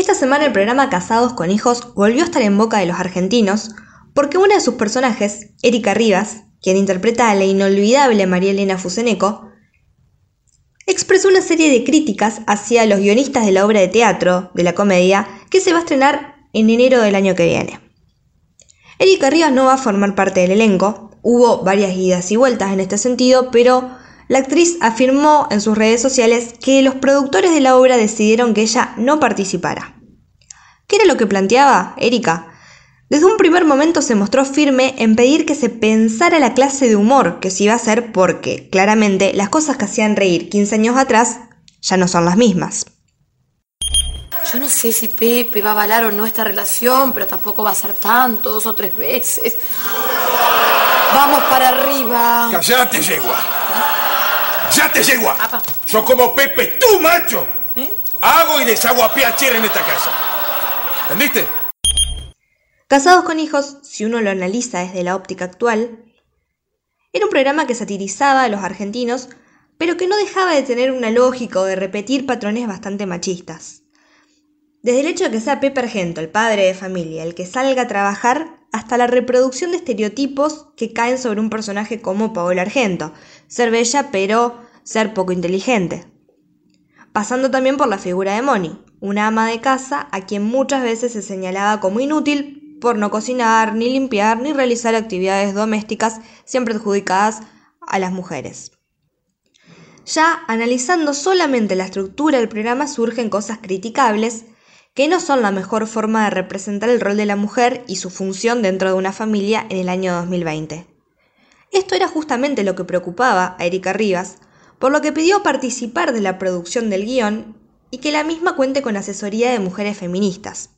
Esta semana el programa Casados con Hijos volvió a estar en boca de los argentinos porque una de sus personajes, Erika Rivas, quien interpreta a la inolvidable María Elena Fuseneco, expresó una serie de críticas hacia los guionistas de la obra de teatro, de la comedia, que se va a estrenar en enero del año que viene. Erika Rivas no va a formar parte del elenco, hubo varias idas y vueltas en este sentido, pero la actriz afirmó en sus redes sociales que los productores de la obra decidieron que ella no participara. ¿Qué era lo que planteaba Erika? Desde un primer momento se mostró firme en pedir que se pensara la clase de humor que se iba a hacer porque, claramente, las cosas que hacían reír 15 años atrás ya no son las mismas. Yo no sé si Pepe va a avalar o no esta relación, pero tampoco va a ser tanto, dos o tres veces. Vamos para arriba. Callate, yegua. ¡Ya te yegua! Yo como Pepe, tú, macho. ¿Eh? Hago y deshago a PHR en esta casa. ¿Entendiste? Casados con hijos, si uno lo analiza desde la óptica actual, era un programa que satirizaba a los argentinos, pero que no dejaba de tener una lógica o de repetir patrones bastante machistas. Desde el hecho de que sea Pepe Argento, el padre de familia, el que salga a trabajar, hasta la reproducción de estereotipos que caen sobre un personaje como Paola Argento, ser bella pero ser poco inteligente. Pasando también por la figura de Moni, una ama de casa a quien muchas veces se señalaba como inútil por no cocinar, ni limpiar, ni realizar actividades domésticas siempre adjudicadas a las mujeres. Ya analizando solamente la estructura del programa surgen cosas criticables que no son la mejor forma de representar el rol de la mujer y su función dentro de una familia en el año 2020. Esto era justamente lo que preocupaba a Erika Rivas, por lo que pidió participar de la producción del guion y que la misma cuente con asesoría de mujeres feministas.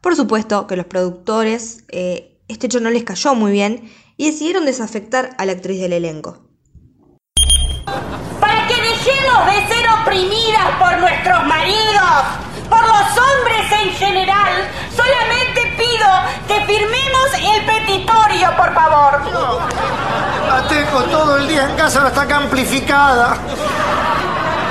Por supuesto que los productores eh, este hecho no les cayó muy bien y decidieron desafectar a la actriz del elenco. Para que dejemos de ser oprimidas por nuestros maridos, por los hombres en general, solamente pido que firmemos el petitorio, por favor. La tengo todo el día en casa, no está acá amplificada.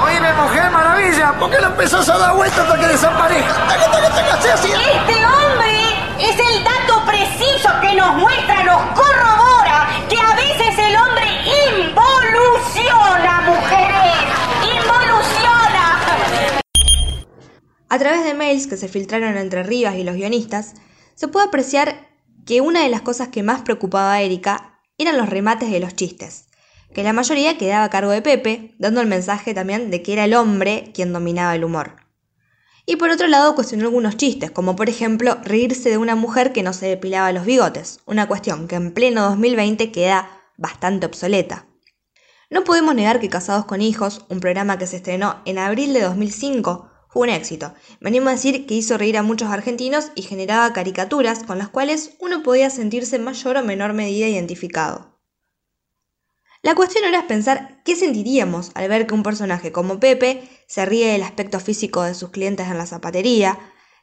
Oíme, mujer maravilla, ¿por qué no empezás a dar vueltas hasta que desaparezca? Este hombre es el dato preciso que nos muestra, nos corrobora que a veces el hombre involuciona, mujeres. Involuciona. A través de mails que se filtraron entre Rivas y los guionistas, se puede apreciar que una de las cosas que más preocupaba a Erika eran los remates de los chistes que la mayoría quedaba a cargo de Pepe, dando el mensaje también de que era el hombre quien dominaba el humor. Y por otro lado cuestionó algunos chistes, como por ejemplo reírse de una mujer que no se depilaba los bigotes, una cuestión que en pleno 2020 queda bastante obsoleta. No podemos negar que Casados con Hijos, un programa que se estrenó en abril de 2005, fue un éxito. Venimos a decir que hizo reír a muchos argentinos y generaba caricaturas con las cuales uno podía sentirse en mayor o menor medida identificado. La cuestión ahora es pensar qué sentiríamos al ver que un personaje como Pepe se ríe del aspecto físico de sus clientes en la zapatería,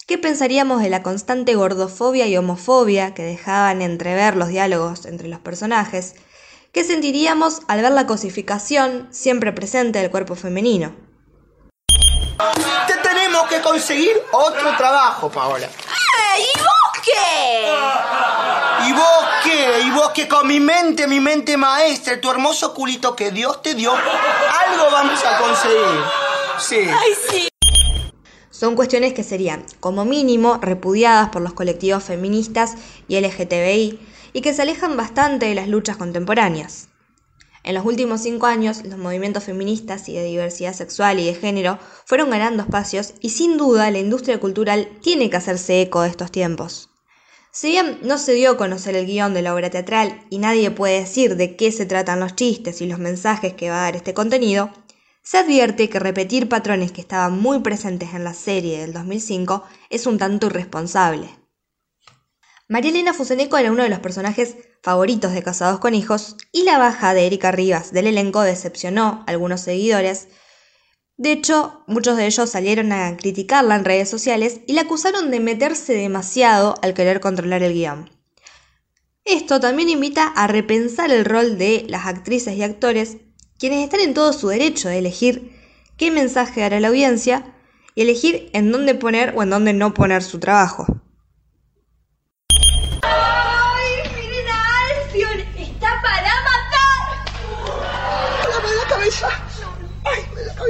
qué pensaríamos de la constante gordofobia y homofobia que dejaban entrever los diálogos entre los personajes, qué sentiríamos al ver la cosificación siempre presente del cuerpo femenino. Te tenemos que conseguir otro trabajo, Paola. ¿Y vos qué? ¿Y vos qué? ¿Y vos qué con mi mente, mi mente maestra, tu hermoso culito que Dios te dio, algo vamos a conseguir? Sí. Ay, sí. Son cuestiones que serían, como mínimo, repudiadas por los colectivos feministas y LGTBI y que se alejan bastante de las luchas contemporáneas. En los últimos cinco años, los movimientos feministas y de diversidad sexual y de género fueron ganando espacios y sin duda la industria cultural tiene que hacerse eco de estos tiempos. Si bien no se dio a conocer el guion de la obra teatral y nadie puede decir de qué se tratan los chistes y los mensajes que va a dar este contenido, se advierte que repetir patrones que estaban muy presentes en la serie del 2005 es un tanto irresponsable. María Elena Fuseneco era uno de los personajes favoritos de Casados con Hijos y la baja de Erika Rivas del elenco decepcionó a algunos seguidores de hecho, muchos de ellos salieron a criticarla en redes sociales y la acusaron de meterse demasiado al querer controlar el guion. Esto también invita a repensar el rol de las actrices y actores, quienes están en todo su derecho de elegir qué mensaje dar a la audiencia y elegir en dónde poner o en dónde no poner su trabajo.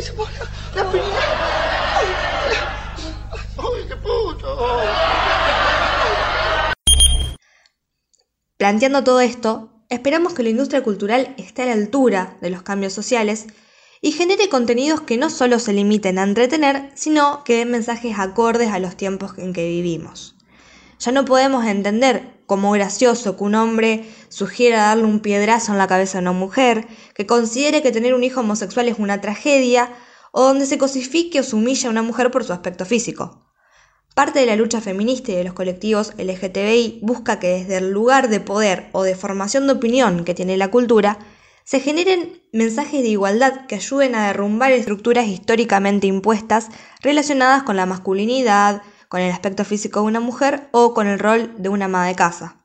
¡Ay, me la cabeza, por la, la pirina! ¡Ay, ¡Ay, qué puto! Planteando todo esto, esperamos que la industria cultural esté a la altura de los cambios sociales y genere contenidos que no solo se limiten a entretener, sino que den mensajes acordes a los tiempos en que vivimos. Ya no podemos entender como gracioso que un hombre sugiera darle un piedrazo en la cabeza a una mujer, que considere que tener un hijo homosexual es una tragedia, o donde se cosifique o se humilla a una mujer por su aspecto físico. Parte de la lucha feminista y de los colectivos LGTBI busca que desde el lugar de poder o de formación de opinión que tiene la cultura, se generen mensajes de igualdad que ayuden a derrumbar estructuras históricamente impuestas relacionadas con la masculinidad, con el aspecto físico de una mujer o con el rol de una ama de casa.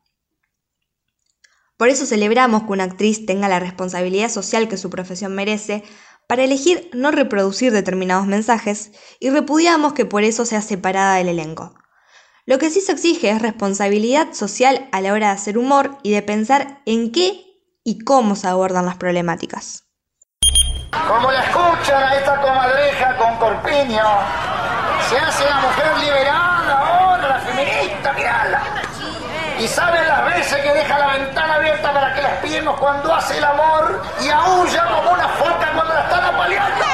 Por eso celebramos que una actriz tenga la responsabilidad social que su profesión merece para elegir no reproducir determinados mensajes y repudiamos que por eso sea separada del elenco. Lo que sí se exige es responsabilidad social a la hora de hacer humor y de pensar en qué y cómo se abordan las problemáticas. Como la escuchan a esta comadreja con corpiño, se hace la mujer liberada ahora, la feminista, mirala. Y saben las veces que deja la ventana abierta para que la espiemos cuando hace el amor y aúlla como una foca cuando la están apaleando.